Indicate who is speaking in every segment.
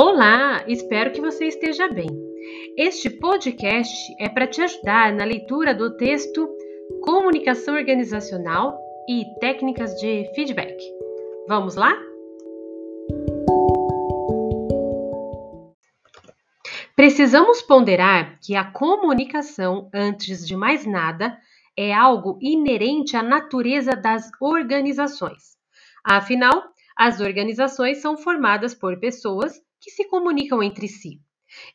Speaker 1: Olá, espero que você esteja bem. Este podcast é para te ajudar na leitura do texto Comunicação Organizacional e Técnicas de Feedback. Vamos lá? Precisamos ponderar que a comunicação, antes de mais nada, é algo inerente à natureza das organizações. Afinal, as organizações são formadas por pessoas que se comunicam entre si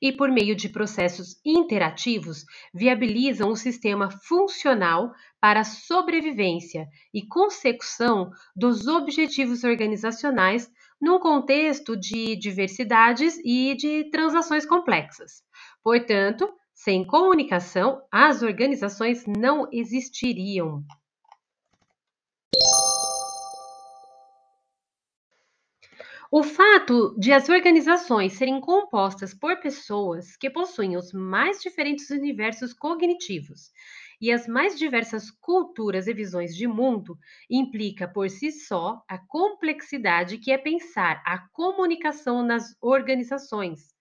Speaker 1: e, por meio de processos interativos, viabilizam o sistema funcional para a sobrevivência e consecução dos objetivos organizacionais num contexto de diversidades e de transações complexas. Portanto, sem comunicação, as organizações não existiriam. O fato de as organizações serem compostas por pessoas que possuem os mais diferentes universos cognitivos e as mais diversas culturas e visões de mundo implica por si só a complexidade que é pensar a comunicação nas organizações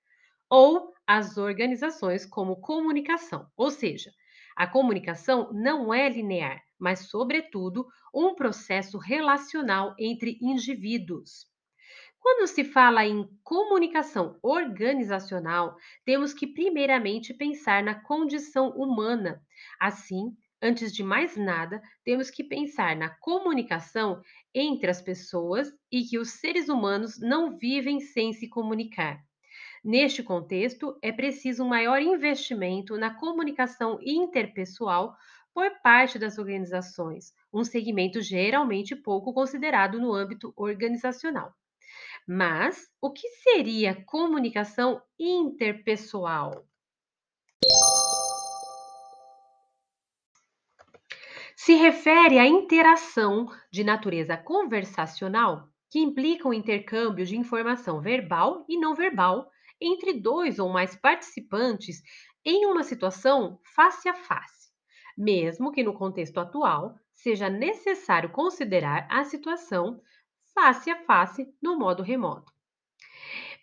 Speaker 1: ou as organizações como comunicação, ou seja, a comunicação não é linear, mas, sobretudo, um processo relacional entre indivíduos. Quando se fala em comunicação organizacional, temos que primeiramente pensar na condição humana. Assim, antes de mais nada, temos que pensar na comunicação entre as pessoas e que os seres humanos não vivem sem se comunicar. Neste contexto, é preciso um maior investimento na comunicação interpessoal por parte das organizações, um segmento geralmente pouco considerado no âmbito organizacional. Mas o que seria comunicação interpessoal? Se refere à interação de natureza conversacional que implica o intercâmbio de informação verbal e não verbal entre dois ou mais participantes em uma situação face a face, mesmo que no contexto atual seja necessário considerar a situação face a face no modo remoto.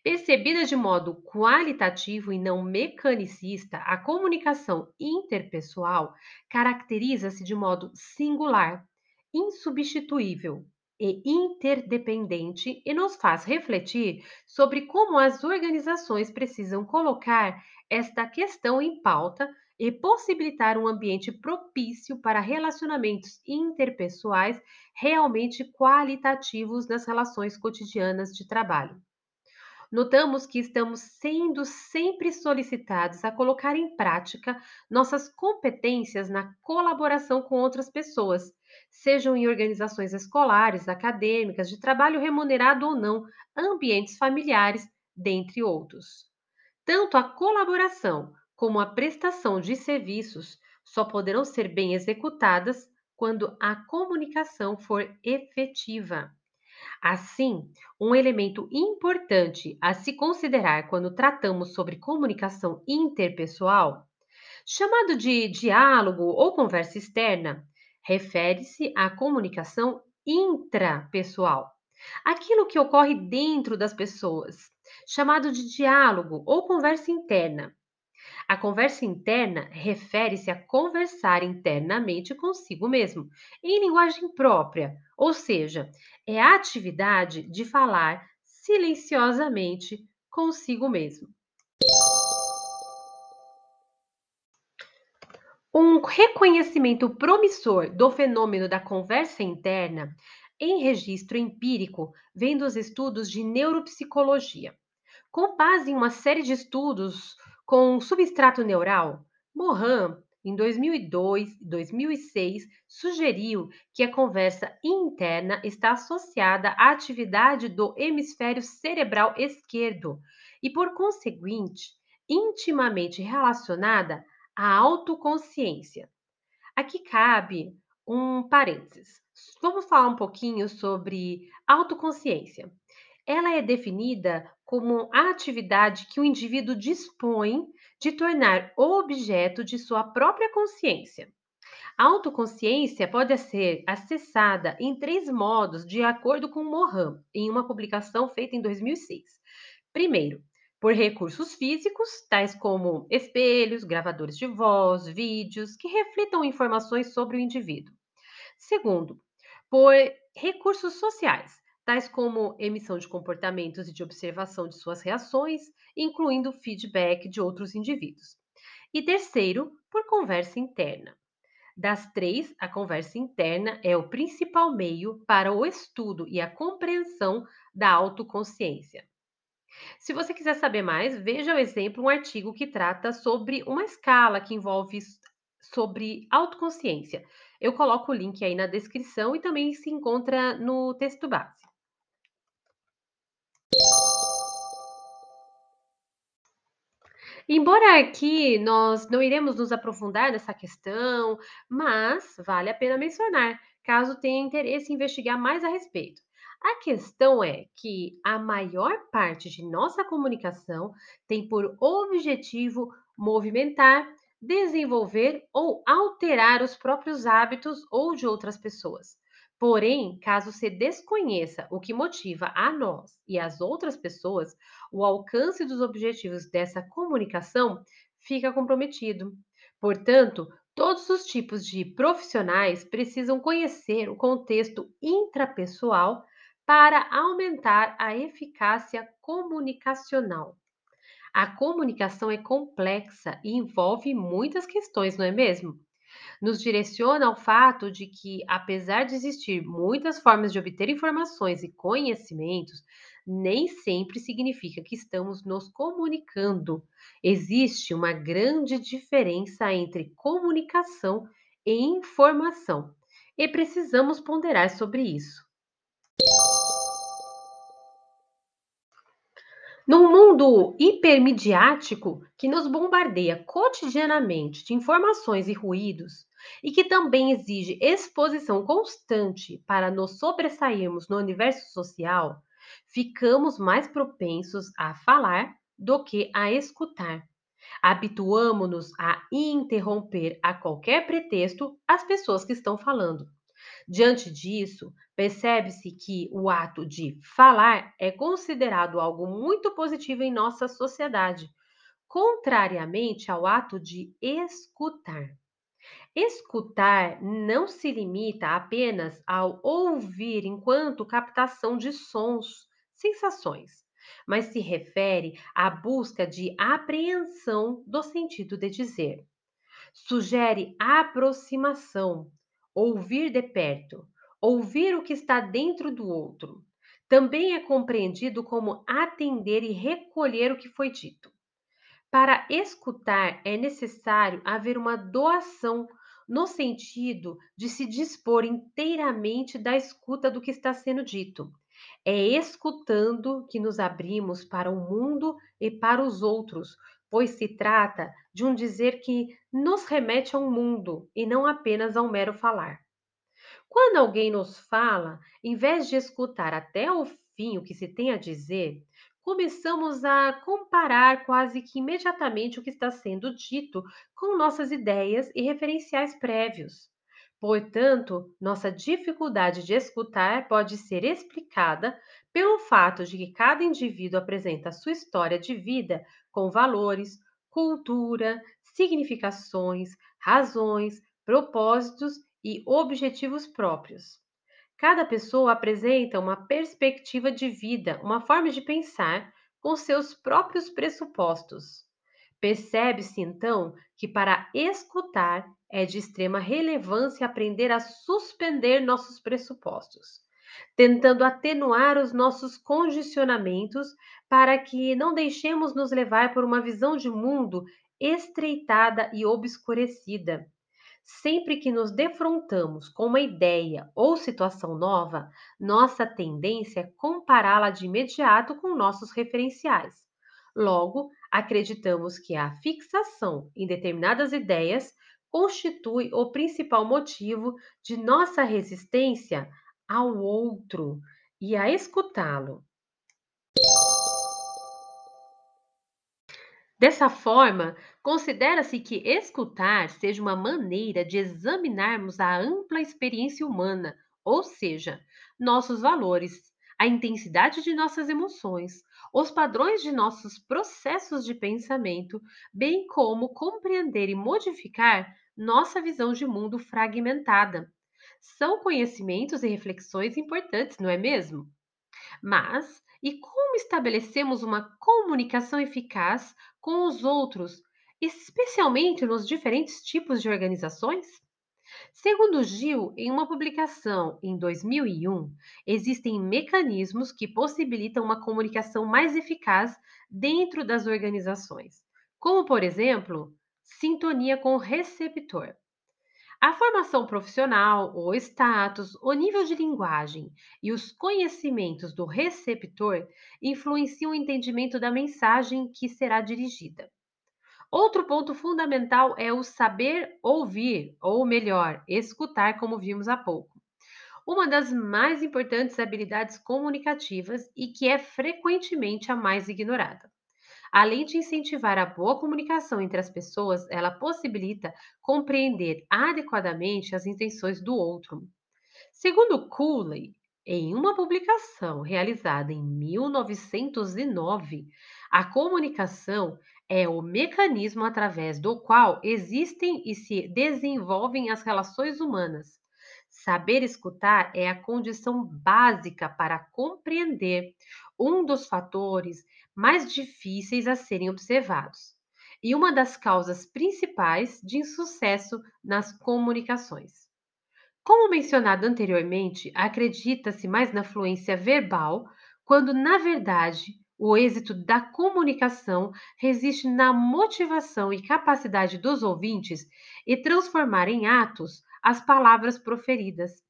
Speaker 1: Percebida de modo qualitativo e não mecanicista, a comunicação interpessoal caracteriza-se de modo singular, insubstituível e interdependente e nos faz refletir sobre como as organizações precisam colocar esta questão em pauta e possibilitar um ambiente propício para relacionamentos interpessoais realmente qualitativos nas relações cotidianas de trabalho. Notamos que estamos sendo sempre solicitados a colocar em prática nossas competências na colaboração com outras pessoas, sejam em organizações escolares, acadêmicas, de trabalho remunerado ou não, ambientes familiares, dentre outros. Tanto a colaboração como a prestação de serviços, só poderão ser bem executadas quando a comunicação for efetiva. Assim, um elemento importante a se considerar quando tratamos sobre comunicação interpessoal, chamado de diálogo ou conversa externa, refere-se à comunicação intrapessoal, aquilo que ocorre dentro das pessoas, chamado de diálogo ou conversa interna, a conversa interna refere-se a conversar internamente consigo mesmo, em linguagem própria, ou seja, é a atividade de falar silenciosamente consigo mesmo. Um reconhecimento promissor do fenômeno da conversa interna em registro empírico vem dos estudos de neuropsicologia. Com base em uma série de estudos com substrato neural, Mohan, em 2002 e 2006, sugeriu que a conversa interna está associada à atividade do hemisfério cerebral esquerdo e, por conseguinte, intimamente relacionada à autoconsciência. Aqui cabe um parênteses. Vamos falar um pouquinho sobre autoconsciência. Ela é definida como a atividade que o indivíduo dispõe de tornar objeto de sua própria consciência. A autoconsciência pode ser acessada em três modos, de acordo com Mohan, em uma publicação feita em 2006. Primeiro, por recursos físicos, tais como espelhos, gravadores de voz, vídeos, que reflitam informações sobre o indivíduo. Segundo, por recursos sociais, tais como emissão de comportamentos e de observação de suas reações, incluindo feedback de outros indivíduos. E terceiro, por conversa interna. Das três, a conversa interna é o principal meio para o estudo e a compreensão da autoconsciência. Se você quiser saber mais, veja o exemplo, um artigo que trata sobre uma escala que envolve sobre autoconsciência. Eu coloco o link aí na descrição e também se encontra no texto base. Embora aqui nós não iremos nos aprofundar nessa questão, mas vale a pena mencionar, caso tenha interesse em investigar mais a respeito. A questão é que a maior parte de nossa comunicação tem por objetivo movimentar, desenvolver ou alterar os próprios hábitos ou de outras pessoas. Porém, caso se desconheça o que motiva a nós e as outras pessoas, o alcance dos objetivos dessa comunicação fica comprometido. Portanto, todos os tipos de profissionais precisam conhecer o contexto intrapessoal para aumentar a eficácia comunicacional. A comunicação é complexa e envolve muitas questões, não é mesmo? Nos direciona ao fato de que, apesar de existir muitas formas de obter informações e conhecimentos, nem sempre significa que estamos nos comunicando. Existe uma grande diferença entre comunicação e informação, e precisamos ponderar sobre isso. Num mundo hipermediático que nos bombardeia cotidianamente de informações e ruídos, e que também exige exposição constante para nos sobressairmos no universo social, ficamos mais propensos a falar do que a escutar. Habituamo-nos a interromper a qualquer pretexto as pessoas que estão falando. Diante disso, percebe-se que o ato de falar é considerado algo muito positivo em nossa sociedade, contrariamente ao ato de escutar. Escutar não se limita apenas ao ouvir enquanto captação de sons, sensações, mas se refere à busca de apreensão do sentido de dizer. Sugere aproximação, ouvir de perto, ouvir o que está dentro do outro. Também é compreendido como atender e recolher o que foi dito. Para escutar é necessário haver uma doação no sentido de se dispor inteiramente da escuta do que está sendo dito. É escutando que nos abrimos para o mundo e para os outros, pois se trata de um dizer que nos remete ao mundo e não apenas ao mero falar. Quando alguém nos fala, em vez de escutar até o fim o que se tem a dizer, começamos a comparar quase que imediatamente o que está sendo dito com nossas ideias e referenciais prévios. Portanto, nossa dificuldade de escutar pode ser explicada pelo fato de que cada indivíduo apresenta sua história de vida com valores, cultura, significações, razões, propósitos e objetivos próprios. Cada pessoa apresenta uma perspectiva de vida, uma forma de pensar com seus próprios pressupostos. Percebe-se então que para escutar é de extrema relevância aprender a suspender nossos pressupostos, tentando atenuar os nossos condicionamentos para que não deixemos nos levar por uma visão de mundo estreitada e obscurecida. Sempre que nos defrontamos com uma ideia ou situação nova, nossa tendência é compará-la de imediato com nossos referenciais. Logo, acreditamos que a fixação em determinadas ideias constitui o principal motivo de nossa resistência ao outro e a escutá-lo. Dessa forma, considera-se que escutar seja uma maneira de examinarmos a ampla experiência humana, ou seja, nossos valores, a intensidade de nossas emoções, os padrões de nossos processos de pensamento, bem como compreender e modificar nossa visão de mundo fragmentada. São conhecimentos e reflexões importantes, não é mesmo? Mas e como estabelecemos uma comunicação eficaz com os outros, especialmente nos diferentes tipos de organizações? Segundo Gil, em uma publicação em 2001, existem mecanismos que possibilitam uma comunicação mais eficaz dentro das organizações, como, por exemplo, sintonia com o receptor. A formação profissional, o status, o nível de linguagem e os conhecimentos do receptor influenciam o entendimento da mensagem que será dirigida. Outro ponto fundamental é o saber ouvir, ou melhor, escutar, como vimos há pouco. Uma das mais importantes habilidades comunicativas e que é frequentemente a mais ignorada. Além de incentivar a boa comunicação entre as pessoas, ela possibilita compreender adequadamente as intenções do outro. Segundo Cooley, em uma publicação realizada em 1909, a comunicação é o mecanismo através do qual existem e se desenvolvem as relações humanas. Saber escutar é a condição básica para compreender um dos fatores mais difíceis a serem observados e uma das causas principais de insucesso nas comunicações. Como mencionado anteriormente, acredita-se mais na fluência verbal, quando na verdade o êxito da comunicação reside na motivação e capacidade dos ouvintes e transformar em atos as palavras proferidas.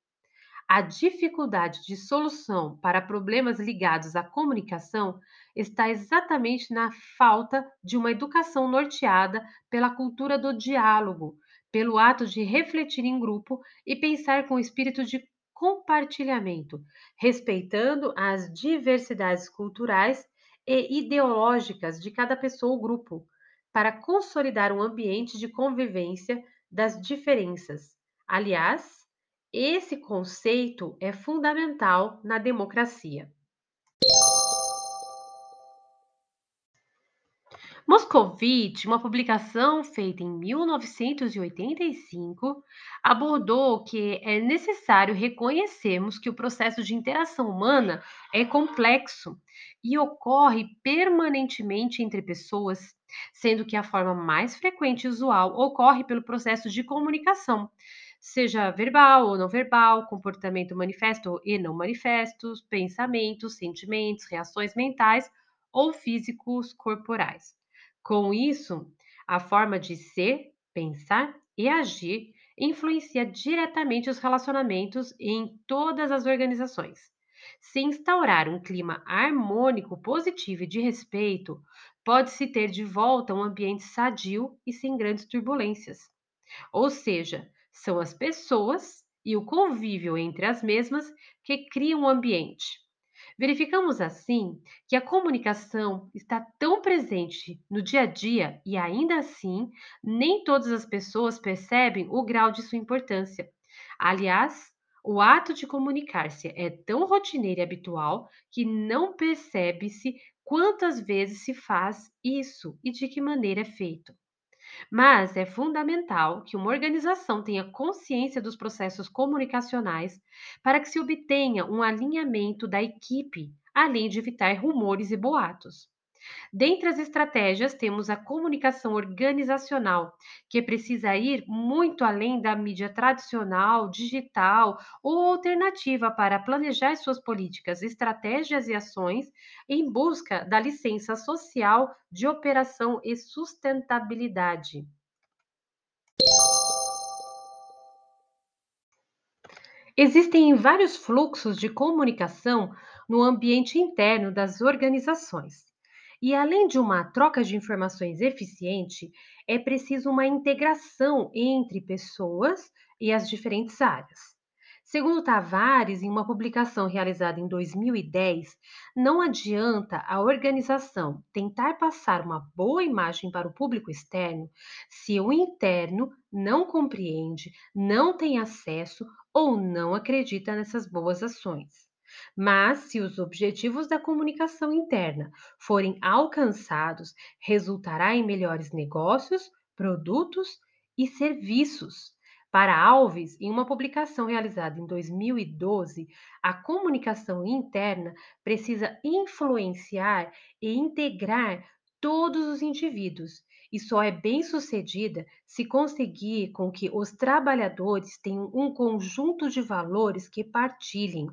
Speaker 1: A dificuldade de solução para problemas ligados à comunicação está exatamente na falta de uma educação norteada pela cultura do diálogo, pelo ato de refletir em grupo e pensar com espírito de compartilhamento, respeitando as diversidades culturais e ideológicas de cada pessoa ou grupo, para consolidar um ambiente de convivência das diferenças. Aliás, esse conceito é fundamental na democracia. Moscovitch, uma publicação feita em 1985, abordou que é necessário reconhecermos que o processo de interação humana é complexo e ocorre permanentemente entre pessoas, sendo que a forma mais frequente e usual ocorre pelo processo de comunicação, seja verbal ou não verbal, comportamento manifesto e não manifestos, pensamentos, sentimentos, reações mentais ou físicos corporais. Com isso, a forma de ser, pensar e agir influencia diretamente os relacionamentos em todas as organizações. Se instaurar um clima harmônico, positivo e de respeito, pode-se ter de volta um ambiente sadio e sem grandes turbulências. Ou seja, são as pessoas e o convívio entre as mesmas que criam o ambiente. Verificamos assim que a comunicação está tão presente no dia a dia e ainda assim nem todas as pessoas percebem o grau de sua importância. Aliás, o ato de comunicar-se é tão rotineiro e habitual que não percebe-se quantas vezes se faz isso e de que maneira é feito. Mas é fundamental que uma organização tenha consciência dos processos comunicacionais para que se obtenha um alinhamento da equipe, além de evitar rumores e boatos. Dentre as estratégias, temos a comunicação organizacional, que precisa ir muito além da mídia tradicional, digital ou alternativa para planejar suas políticas, estratégias e ações em busca da licença social de operação e sustentabilidade. Existem vários fluxos de comunicação no ambiente interno das organizações. E além de uma troca de informações eficiente, é preciso uma integração entre pessoas e as diferentes áreas. Segundo Tavares, em uma publicação realizada em 2010, não adianta a organização tentar passar uma boa imagem para o público externo se o interno não compreende, não tem acesso ou não acredita nessas boas ações. Mas, se os objetivos da comunicação interna forem alcançados, resultará em melhores negócios, produtos e serviços. Para Alves, em uma publicação realizada em 2012, a comunicação interna precisa influenciar e integrar todos os indivíduos e só é bem-sucedida se conseguir com que os trabalhadores tenham um conjunto de valores que partilhem.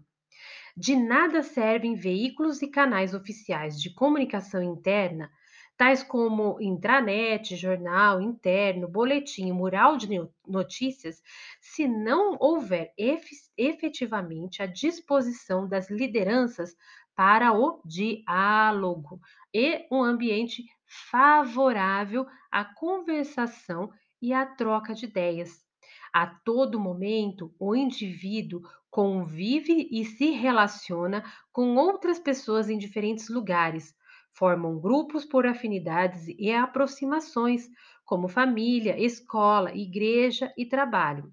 Speaker 1: De nada servem veículos e canais oficiais de comunicação interna, tais como intranet, jornal interno, boletim, mural de notícias, se não houver efetivamente a disposição das lideranças para o diálogo e um ambiente favorável à conversação e à troca de ideias. A todo momento, o indivíduo convive e se relaciona com outras pessoas em diferentes lugares, formam grupos por afinidades e aproximações, como família, escola, igreja e trabalho.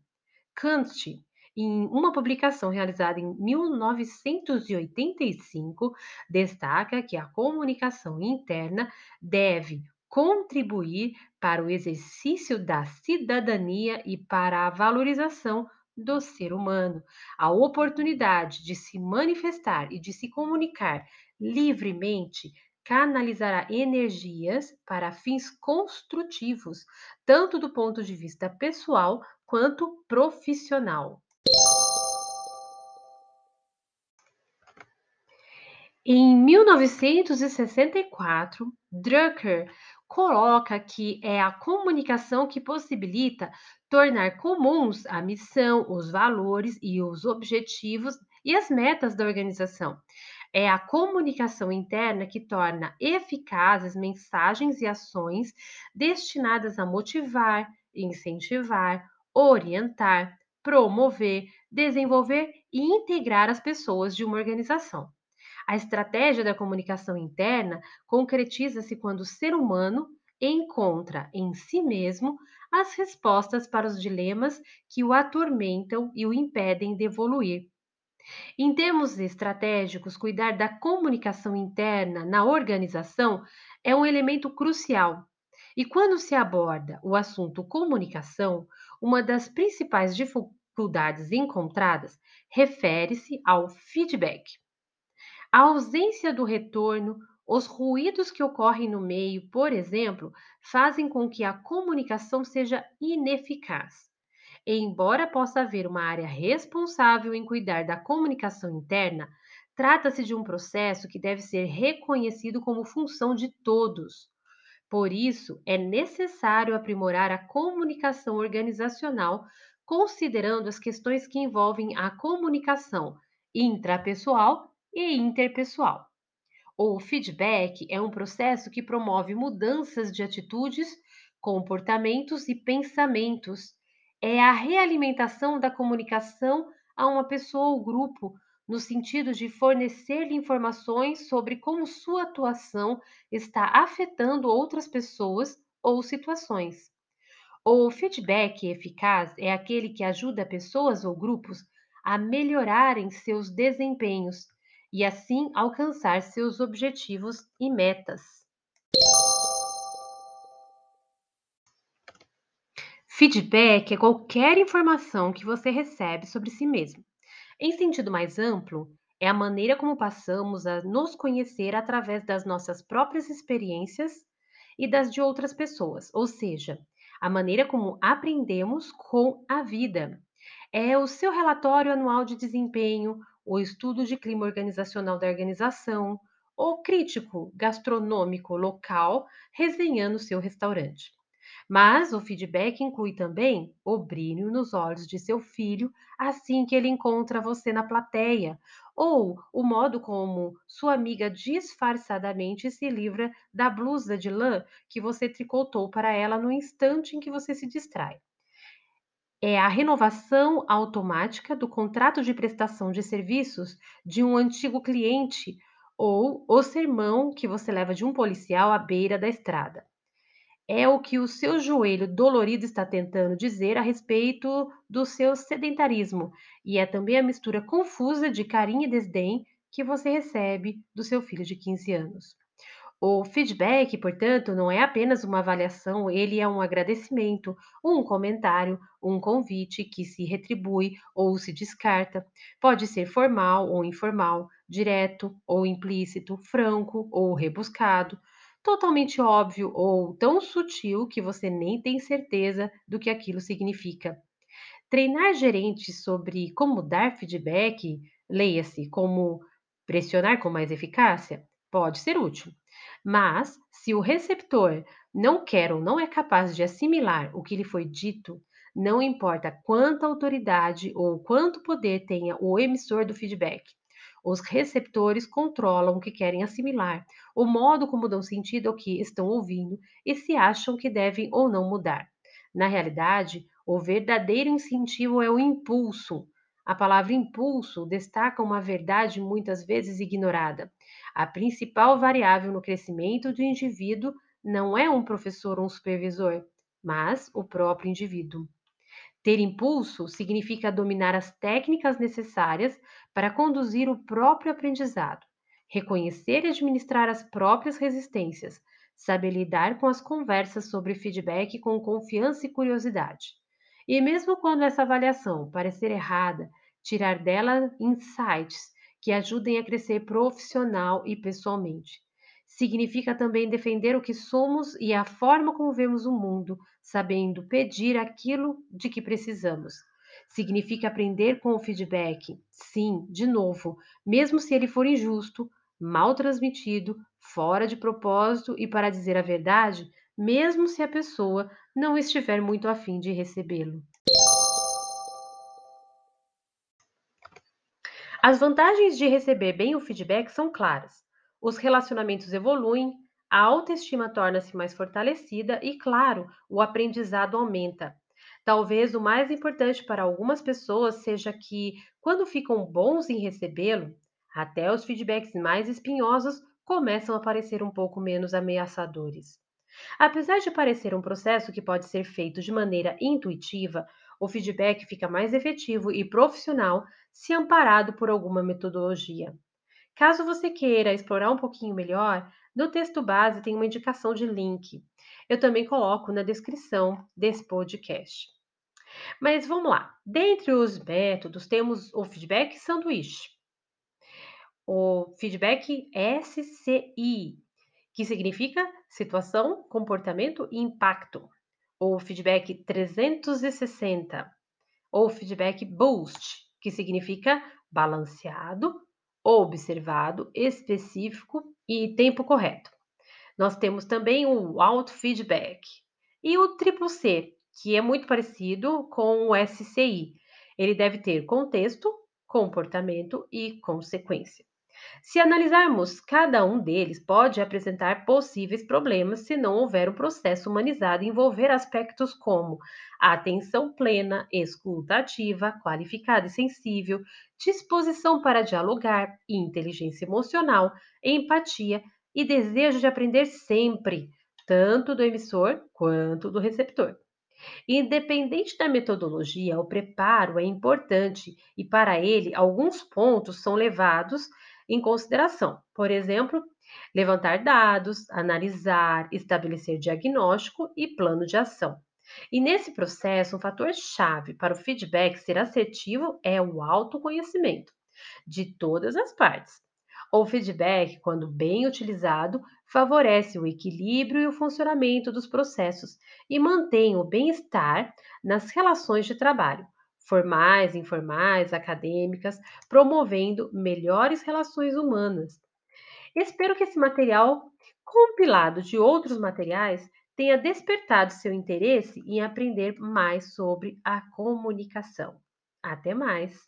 Speaker 1: Kant, em uma publicação realizada em 1985, destaca que a comunicação interna deve contribuir para o exercício da cidadania e para a valorização do ser humano. A oportunidade de se manifestar e de se comunicar livremente canalizará energias para fins construtivos, tanto do ponto de vista pessoal quanto profissional. Em 1964, Drucker coloca que é a comunicação que possibilita tornar comuns a missão, os valores e os objetivos e as metas da organização. É a comunicação interna que torna eficazes mensagens e ações destinadas a motivar, incentivar, orientar, promover, desenvolver e integrar as pessoas de uma organização. A estratégia da comunicação interna concretiza-se quando o ser humano encontra em si mesmo as respostas para os dilemas que o atormentam e o impedem de evoluir. Em termos estratégicos, cuidar da comunicação interna na organização é um elemento crucial. E quando se aborda o assunto comunicação, uma das principais dificuldades encontradas refere-se ao feedback. A ausência do retorno, os ruídos que ocorrem no meio, por exemplo, fazem com que a comunicação seja ineficaz. E embora possa haver uma área responsável em cuidar da comunicação interna, trata-se de um processo que deve ser reconhecido como função de todos. Por isso, é necessário aprimorar a comunicação organizacional, considerando as questões que envolvem a comunicação intrapessoal e interpessoal. O feedback é um processo que promove mudanças de atitudes, comportamentos e pensamentos. É a realimentação da comunicação a uma pessoa ou grupo, no sentido de fornecer-lhe informações sobre como sua atuação está afetando outras pessoas ou situações. O feedback eficaz é aquele que ajuda pessoas ou grupos a melhorarem seus desempenhos e assim alcançar seus objetivos e metas. Feedback é qualquer informação que você recebe sobre si mesmo. Em sentido mais amplo, é a maneira como passamos a nos conhecer através das nossas próprias experiências e das de outras pessoas, ou seja, a maneira como aprendemos com a vida. É o seu relatório anual de desempenho, o estudo de clima organizacional da organização, ou crítico gastronômico local resenhando seu restaurante. Mas o feedback inclui também o brilho nos olhos de seu filho assim que ele encontra você na plateia, ou o modo como sua amiga disfarçadamente se livra da blusa de lã que você tricotou para ela no instante em que você se distrai é a renovação automática do contrato de prestação de serviços de um antigo cliente ou o sermão que você leva de um policial à beira da estrada. É o que o seu joelho dolorido está tentando dizer a respeito do seu sedentarismo, e é também a mistura confusa de carinho e desdém que você recebe do seu filho de 15 anos. O feedback, portanto, não é apenas uma avaliação, ele é um agradecimento, um comentário, um convite que se retribui ou se descarta. Pode ser formal ou informal, direto ou implícito, franco ou rebuscado, totalmente óbvio ou tão sutil que você nem tem certeza do que aquilo significa. Treinar gerentes sobre como dar feedback, leia-se como pressionar com mais eficácia, pode ser útil. Mas, se o receptor não quer ou não é capaz de assimilar o que lhe foi dito, não importa quanta autoridade ou quanto poder tenha o emissor do feedback, os receptores controlam o que querem assimilar, o modo como dão sentido ao que estão ouvindo e se acham que devem ou não mudar. Na realidade, o verdadeiro incentivo é o impulso. A palavra impulso destaca uma verdade muitas vezes ignorada. A principal variável no crescimento do indivíduo não é um professor ou um supervisor, mas o próprio indivíduo. Ter impulso significa dominar as técnicas necessárias para conduzir o próprio aprendizado, reconhecer e administrar as próprias resistências, saber lidar com as conversas sobre feedback com confiança e curiosidade. E mesmo quando essa avaliação parecer errada, tirar dela insights que ajudem a crescer profissional e pessoalmente. Significa também defender o que somos e a forma como vemos o mundo, sabendo pedir aquilo de que precisamos. Significa aprender com o feedback, sim, de novo, mesmo se ele for injusto, mal transmitido, fora de propósito e, para dizer a verdade, mesmo se a pessoa não estiver muito afim de recebê-lo. As vantagens de receber bem o feedback são claras os relacionamentos evoluem, a autoestima torna-se mais fortalecida e, claro, o aprendizado aumenta. Talvez o mais importante para algumas pessoas seja que, quando ficam bons em recebê-lo, até os feedbacks mais espinhosos começam a parecer um pouco menos ameaçadores. Apesar de parecer um processo que pode ser feito de maneira intuitiva, o feedback fica mais efetivo e profissional se amparado por alguma metodologia. Caso você queira explorar um pouquinho melhor, no texto base tem uma indicação de link. Eu também coloco na descrição desse podcast. Mas vamos lá. Dentre os métodos, temos o feedback sanduíche, o feedback SCI, que significa situação, comportamento e impacto, ou feedback 360, ou feedback boost, que significa balanceado, observado, específico e tempo correto. Nós temos também o auto-feedback e o triplo C, que é muito parecido com o SCI. Ele deve ter contexto, comportamento e consequência. Se analisarmos, cada um deles pode apresentar possíveis problemas se não houver um processo humanizado envolver aspectos como atenção plena, escuta ativa, qualificada e sensível, disposição para dialogar, inteligência emocional, empatia e desejo de aprender sempre, tanto do emissor quanto do receptor. Independente da metodologia, o preparo é importante e, para ele, alguns pontos são levados em consideração. Por exemplo, levantar dados, analisar, estabelecer diagnóstico e plano de ação. E nesse processo, um fator chave para o feedback ser assertivo é o autoconhecimento de todas as partes. O feedback, quando bem utilizado, favorece o equilíbrio e o funcionamento dos processos e mantém o bem-estar nas relações de trabalho, formais, informais, acadêmicas, promovendo melhores relações humanas. Espero que esse material, compilado de outros materiais, tenha despertado seu interesse em aprender mais sobre a comunicação. Até mais!